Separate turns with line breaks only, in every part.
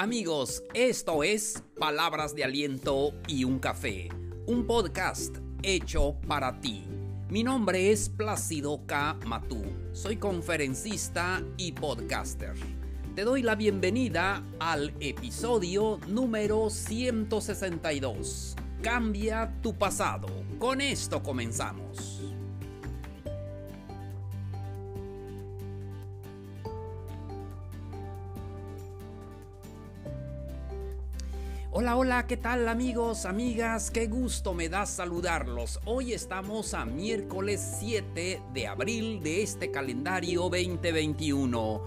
Amigos, esto es Palabras de Aliento y un Café, un podcast hecho para ti. Mi nombre es Plácido K. Matú, soy conferencista y podcaster. Te doy la bienvenida al episodio número 162. Cambia tu pasado. Con esto comenzamos. Hola, hola, ¿qué tal amigos, amigas? Qué gusto me da saludarlos. Hoy estamos a miércoles 7 de abril de este calendario 2021.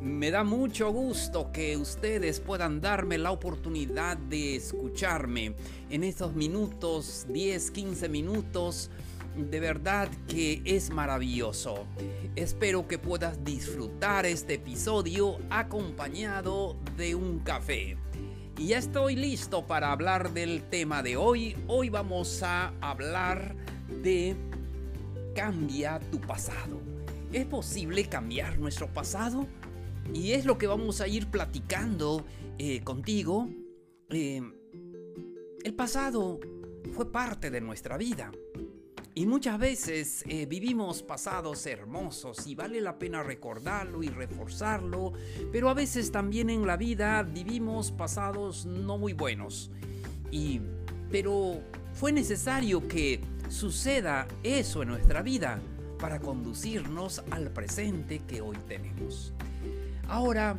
Me da mucho gusto que ustedes puedan darme la oportunidad de escucharme en estos minutos, 10, 15 minutos. De verdad que es maravilloso. Espero que puedas disfrutar este episodio acompañado de un café. Y ya estoy listo para hablar del tema de hoy. Hoy vamos a hablar de cambia tu pasado. ¿Es posible cambiar nuestro pasado? Y es lo que vamos a ir platicando eh, contigo. Eh, el pasado fue parte de nuestra vida. Y muchas veces eh, vivimos pasados hermosos y vale la pena recordarlo y reforzarlo, pero a veces también en la vida vivimos pasados no muy buenos. Y pero fue necesario que suceda eso en nuestra vida para conducirnos al presente que hoy tenemos. Ahora,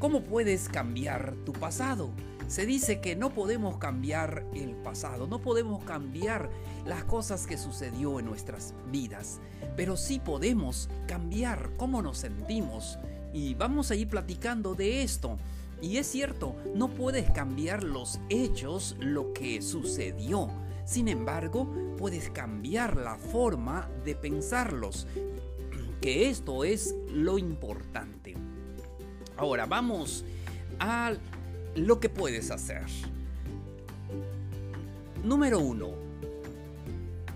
¿cómo puedes cambiar tu pasado? Se dice que no podemos cambiar el pasado, no podemos cambiar las cosas que sucedió en nuestras vidas, pero sí podemos cambiar cómo nos sentimos. Y vamos a ir platicando de esto. Y es cierto, no puedes cambiar los hechos, lo que sucedió. Sin embargo, puedes cambiar la forma de pensarlos, que esto es lo importante. Ahora vamos al lo que puedes hacer. Número uno,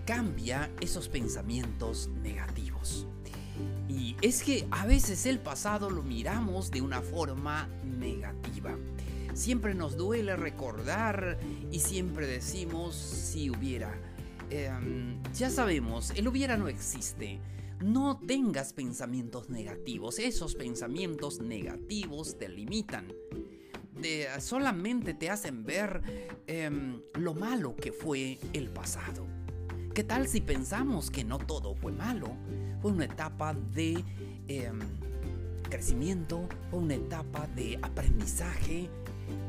cambia esos pensamientos negativos. Y es que a veces el pasado lo miramos de una forma negativa. Siempre nos duele recordar y siempre decimos si hubiera. Em, ya sabemos, el hubiera no existe. No tengas pensamientos negativos. Esos pensamientos negativos te limitan solamente te hacen ver em, lo malo que fue el pasado. ¿Qué tal si pensamos que no todo fue malo? Fue una etapa de em, crecimiento, fue una etapa de aprendizaje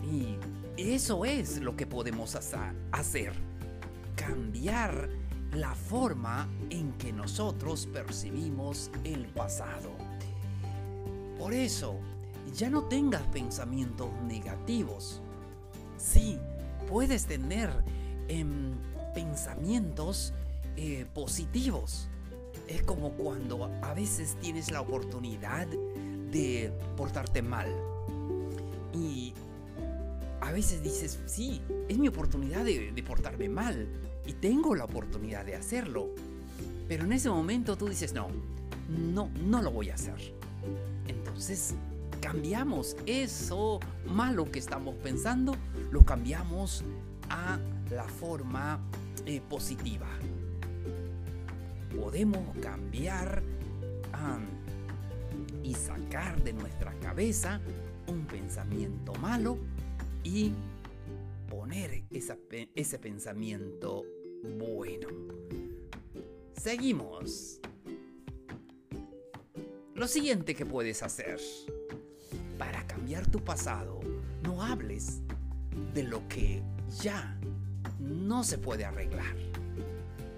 y eso es lo que podemos hacer. Cambiar la forma en que nosotros percibimos el pasado. Por eso, ya no tengas pensamientos negativos. Sí, puedes tener em, pensamientos eh, positivos. Es como cuando a veces tienes la oportunidad de portarte mal. Y a veces dices, sí, es mi oportunidad de, de portarme mal. Y tengo la oportunidad de hacerlo. Pero en ese momento tú dices, no, no, no lo voy a hacer. Entonces cambiamos eso malo que estamos pensando, lo cambiamos a la forma eh, positiva. Podemos cambiar y sacar de nuestra cabeza un pensamiento malo y poner ese pensamiento bueno. Seguimos. Lo siguiente que puedes hacer para cambiar tu pasado, no hables de lo que ya no se puede arreglar.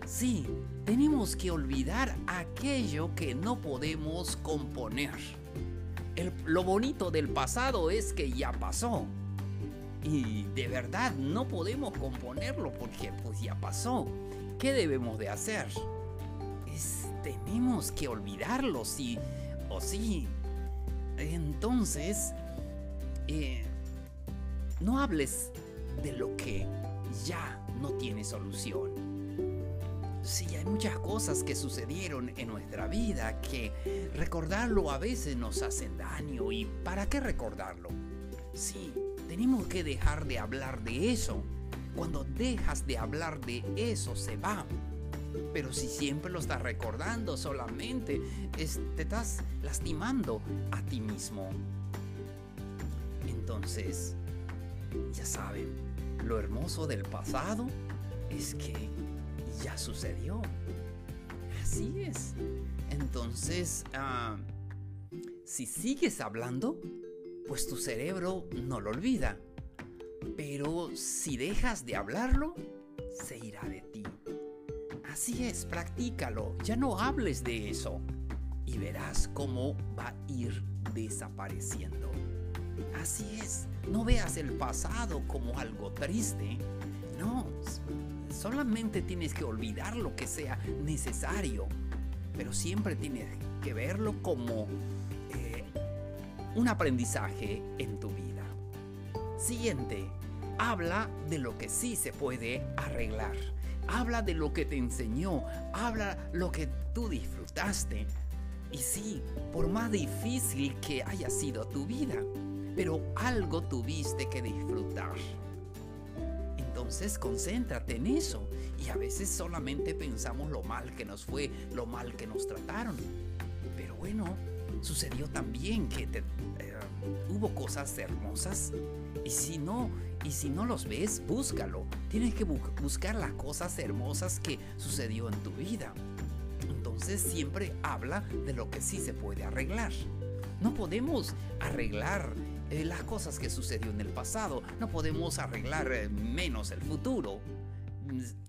Sí, tenemos que olvidar aquello que no podemos componer. lo bonito del pasado es que ya pasó. Y de verdad no podemos componerlo porque pues ya pasó. ¿Qué debemos de hacer? Es, tenemos que olvidarlo, sí o sí entonces, eh, no hables de lo que ya no tiene solución. Sí, hay muchas cosas que sucedieron en nuestra vida que recordarlo a veces nos hacen daño. ¿Y para qué recordarlo? Sí, tenemos que dejar de hablar de eso. Cuando dejas de hablar de eso, se va. Pero si siempre lo estás recordando solamente, te estás lastimando a ti mismo. Entonces, ya saben, lo hermoso del pasado es que ya sucedió. Así es. Entonces, ah, si sigues hablando, pues tu cerebro no lo olvida. Pero si dejas de hablarlo, se irá de ti. Así es, practícalo, ya no hables de eso y verás cómo va a ir desapareciendo. Así es, no veas el pasado como algo triste, no, solamente tienes que olvidar lo que sea necesario, pero siempre tienes que verlo como eh, un aprendizaje en tu vida. Siguiente, habla de lo que sí se puede arreglar. Habla de lo que te enseñó, habla lo que tú disfrutaste. Y sí, por más difícil que haya sido tu vida, pero algo tuviste que disfrutar. Entonces concéntrate en eso. Y a veces solamente pensamos lo mal que nos fue, lo mal que nos trataron. Pero bueno, sucedió también que te, eh, hubo cosas hermosas. Y si no, y si no los ves, búscalo. Tienes que buscar las cosas hermosas que sucedió en tu vida. Entonces siempre habla de lo que sí se puede arreglar. No podemos arreglar eh, las cosas que sucedió en el pasado. No podemos arreglar eh, menos el futuro.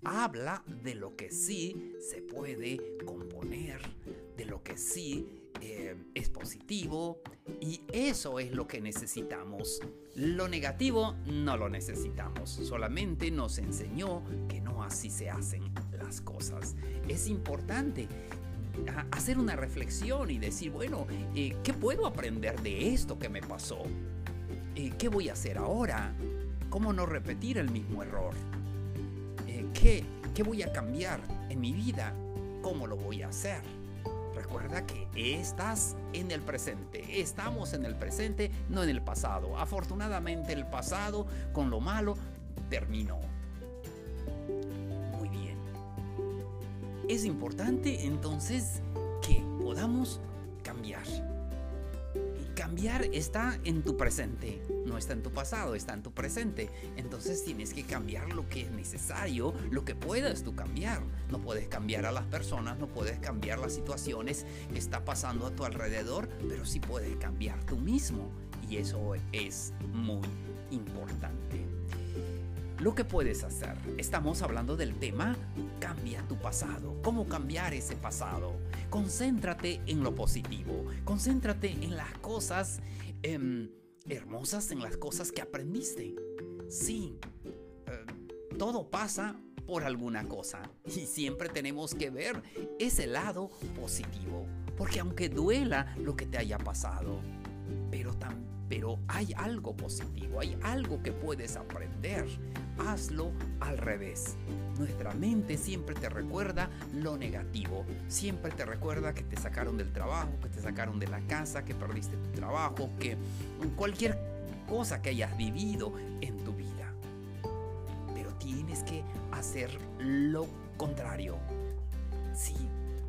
Habla de lo que sí se puede componer, de lo que sí eh, es positivo y eso es lo que necesitamos. Lo negativo no lo necesitamos, solamente nos enseñó que no así se hacen las cosas. Es importante hacer una reflexión y decir, bueno, eh, ¿qué puedo aprender de esto que me pasó? Eh, ¿Qué voy a hacer ahora? ¿Cómo no repetir el mismo error? ¿qué, ¿Qué voy a cambiar en mi vida? ¿Cómo lo voy a hacer? Recuerda que estás en el presente, estamos en el presente, no en el pasado. Afortunadamente el pasado con lo malo terminó. Muy bien. Es importante entonces que podamos cambiar cambiar está en tu presente, no está en tu pasado, está en tu presente. Entonces tienes que cambiar lo que es necesario, lo que puedas tú cambiar. No puedes cambiar a las personas, no puedes cambiar las situaciones que está pasando a tu alrededor, pero sí puedes cambiar tú mismo. Y eso es muy importante. Lo que puedes hacer, estamos hablando del tema cambia tu pasado, cómo cambiar ese pasado. Concéntrate en lo positivo, concéntrate en las cosas em, hermosas, en las cosas que aprendiste. Sí, eh, todo pasa por alguna cosa y siempre tenemos que ver ese lado positivo, porque aunque duela lo que te haya pasado, pero también pero hay algo positivo, hay algo que puedes aprender. Hazlo al revés. Nuestra mente siempre te recuerda lo negativo, siempre te recuerda que te sacaron del trabajo, que te sacaron de la casa, que perdiste tu trabajo, que cualquier cosa que hayas vivido en tu vida. Pero tienes que hacer lo contrario. Sí,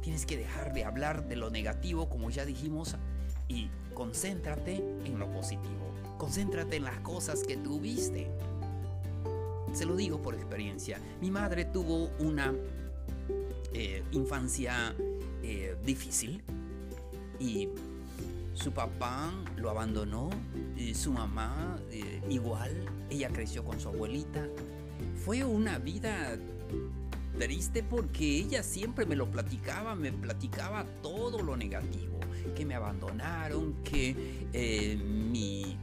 tienes que dejar de hablar de lo negativo, como ya dijimos y concéntrate en lo positivo. Concéntrate en las cosas que tuviste. Se lo digo por experiencia. Mi madre tuvo una eh, infancia eh, difícil y su papá lo abandonó, y su mamá eh, igual, ella creció con su abuelita. Fue una vida triste porque ella siempre me lo platicaba, me platicaba todo lo negativo que me abandonaron, que eh, mi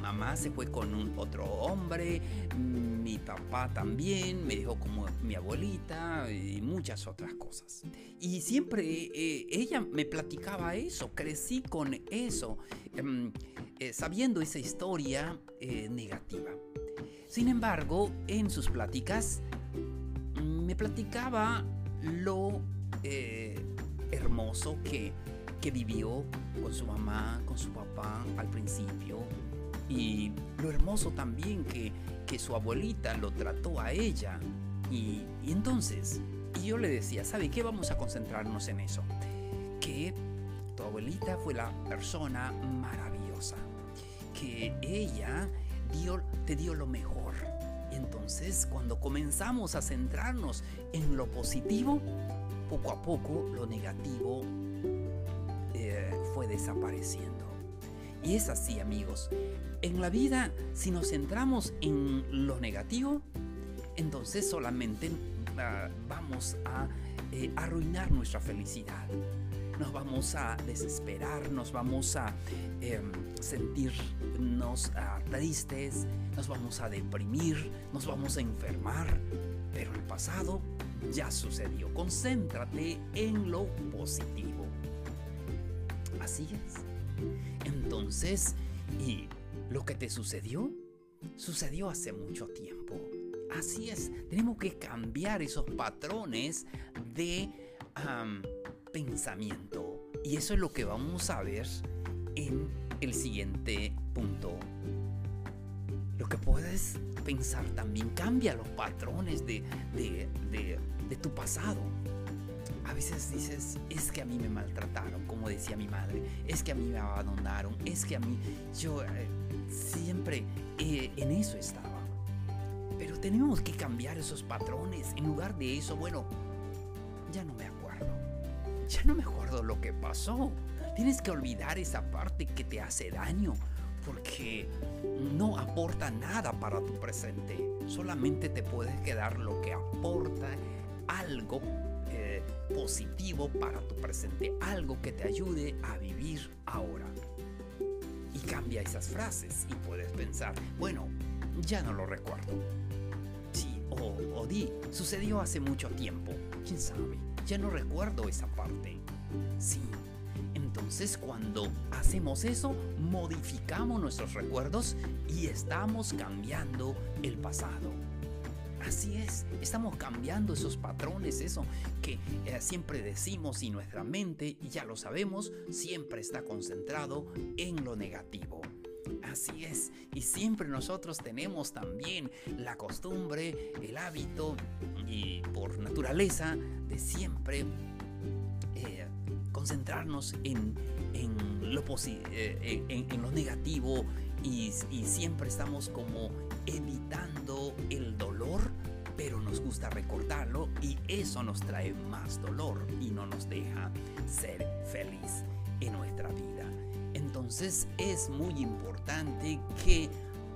mamá se fue con un otro hombre, mi papá también me dejó como mi abuelita y muchas otras cosas. Y siempre eh, ella me platicaba eso, crecí con eso, em, eh, sabiendo esa historia negativa. Sin embargo, en sus pláticas me platicaba lo hermoso que que vivió con su mamá, con su papá al principio, y lo hermoso también que, que su abuelita lo trató a ella. Y, y entonces, y yo le decía, ¿sabe qué? Vamos a concentrarnos en eso. Que tu abuelita fue la persona maravillosa. Que ella dio, te dio lo mejor. Y entonces, cuando comenzamos a centrarnos en lo positivo, poco a poco lo negativo desapareciendo. Y es así, amigos. En la vida, si nos centramos en lo negativo, entonces solamente uh, vamos a eh, arruinar nuestra felicidad. Nos vamos a desesperar, nos vamos a eh, sentirnos uh, tristes, nos vamos a deprimir, nos vamos a enfermar. Pero el pasado ya sucedió. Concéntrate en lo positivo. Así es. Entonces, ¿y lo que te sucedió? Sucedió hace mucho tiempo. Así es, tenemos que cambiar esos patrones de pensamiento. Y eso es lo que vamos a ver en el siguiente punto. Lo que puedes pensar también cambia los patrones de, de, de tu pasado. A veces dices, es que a mí me maltrataron, como decía mi madre, es que a mí me abandonaron, es que a mí, yo eh, siempre eh, en eso estaba. Pero tenemos que cambiar esos patrones. En lugar de eso, bueno, ya no me acuerdo. Ya no me acuerdo lo que pasó. Tienes que olvidar esa parte que te hace daño porque no aporta nada para tu presente. Solamente te puedes quedar lo que aporta algo positivo para tu presente, algo que te ayude a vivir ahora. Y cambia esas frases y puedes pensar, bueno, ya no lo recuerdo. Sí, o, o di, sucedió hace mucho tiempo, quién sabe, ya no recuerdo esa parte. Sí, entonces cuando hacemos eso, modificamos nuestros recuerdos y estamos cambiando el pasado. Así es, estamos cambiando esos patrones, eso que eh, siempre decimos y nuestra mente, ya lo sabemos, siempre está concentrado en lo negativo. Así es, y siempre nosotros tenemos también la costumbre, el hábito y por naturaleza de siempre eh, concentrarnos en, en lo, eh, en, lo negativo y, y siempre estamos como evitando recordarlo y eso nos trae más dolor y no nos deja ser feliz en nuestra vida. Entonces es muy importante que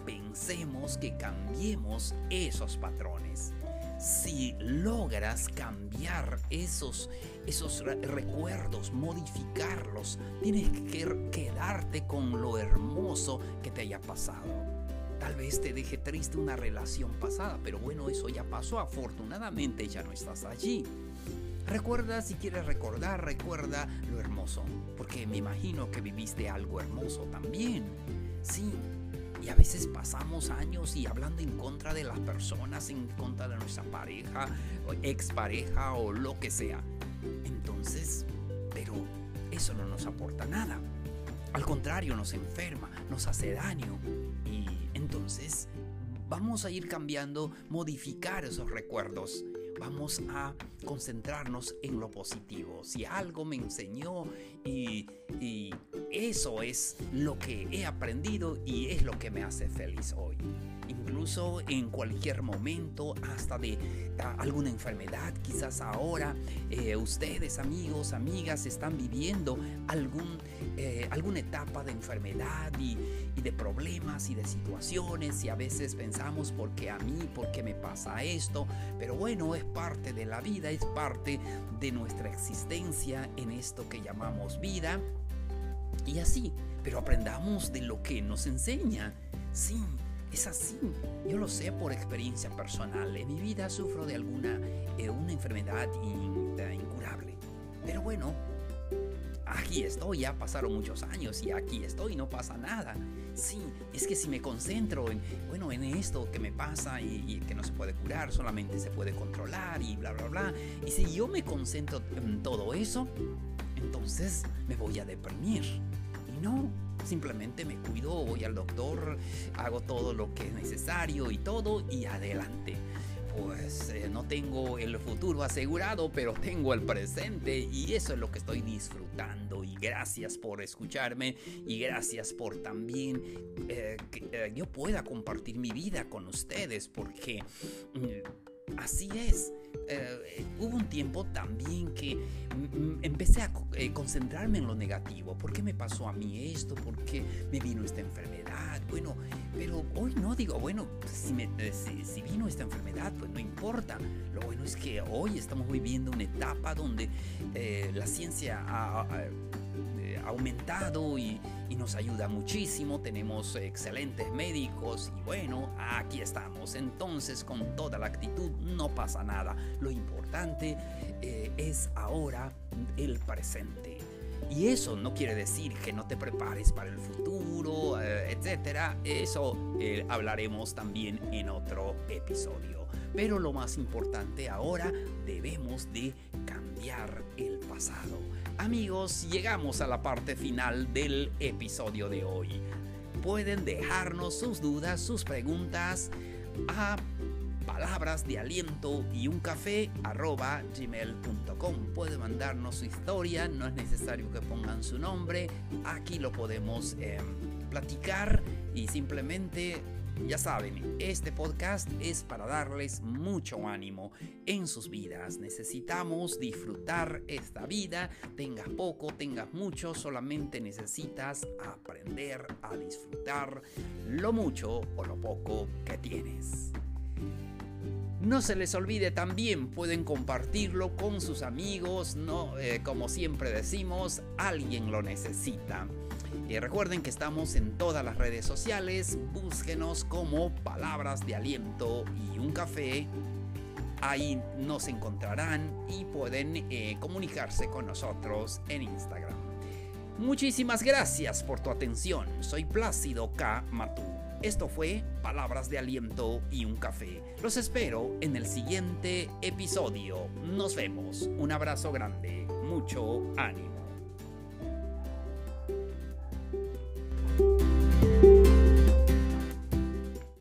pensemos, que cambiemos esos patrones. Si logras cambiar esos, esos recuerdos, modificarlos, tienes que quedarte con lo hermoso que te haya pasado Tal vez te deje triste una relación pasada, pero bueno, eso ya pasó. Afortunadamente ya no estás allí. Recuerda, si quieres recordar, recuerda lo hermoso, porque me imagino que viviste algo hermoso también. Sí, y a veces pasamos años y hablando en contra de las personas, en contra de nuestra pareja, o expareja o lo que sea. Entonces, pero eso no nos aporta nada. Al contrario, nos enferma, nos hace daño y entonces vamos a ir cambiando, modificar esos recuerdos. Vamos a concentrarnos en lo positivo. Si algo me enseñó y, y eso es lo que he aprendido y es lo que me hace feliz hoy incluso en cualquier momento, hasta de alguna enfermedad. Quizás ahora eh, ustedes, amigos, amigas, están viviendo algún, eh, alguna etapa de enfermedad y, y, de problemas y de situaciones y a veces pensamos, ¿por qué a mí? ¿Por qué me pasa esto? Pero bueno, es parte de la vida, es parte de nuestra existencia en esto que llamamos vida. Y así, pero aprendamos de lo que nos enseña. Sí, es así, yo lo sé por experiencia personal. En mi vida sufro de alguna una enfermedad incurable. Pero bueno, aquí estoy, ya pasaron muchos años y aquí estoy, no pasa nada. Sí, es que si me concentro en, bueno, en esto que me pasa y, y, que no se puede curar, solamente se puede controlar y bla, bla, bla. Y si yo me concentro en todo eso, entonces me voy a deprimir. Y no, simplemente me cuido, voy al doctor, hago todo lo que es necesario y todo y adelante pues eh, no tengo el futuro asegurado, pero tengo el presente y eso es lo que estoy disfrutando. Y gracias por escucharme y gracias por también eh, que eh, yo pueda compartir mi vida con ustedes porque mm, así es. Eh, hubo un tiempo también que empecé a eh, concentrarme en lo negativo. ¿Por qué me pasó a mí esto? ¿Por qué me vino esta enfermedad? Bueno, pero hoy no digo, bueno, si, eh, si, vino esta enfermedad, pues no importa. Lo bueno es que hoy estamos viviendo una etapa donde la ciencia ha aumentado y, nos ayuda muchísimo. Tenemos excelentes médicos y bueno, aquí estamos. Entonces con toda la actitud no pasa nada. Lo importante eh, es ahora el presente. Y eso no quiere decir que no te prepares para el futuro, eh, etcétera. Eso eh, hablaremos también en otro episodio. Pero lo más importante ahora debemos de cambiar el pasado. Amigos, llegamos a la parte final del episodio de hoy. Pueden dejarnos sus dudas, sus preguntas a palabras de aliento y un café gmail.com. Pueden mandarnos su historia, no es necesario que pongan su nombre, aquí lo podemos em, platicar y simplemente ya saben, este podcast es para darles mucho ánimo en sus vidas. Necesitamos disfrutar esta vida, tengas poco, tengas mucho, solamente necesitas aprender a disfrutar lo mucho o lo poco que tienes. No se les olvide también, pueden compartirlo con sus amigos, no, eh, como siempre decimos, alguien lo necesita. Y recuerden que estamos en todas las redes sociales, búsquenos como palabras de aliento y un café. Ahí nos encontrarán y pueden eh, comunicarse con nosotros en Instagram. Muchísimas gracias por tu atención. Soy Plácido K. Matú. Esto fue Palabras de Aliento y un Café. Los espero en el siguiente episodio. Nos vemos. Un abrazo grande. Mucho ánimo.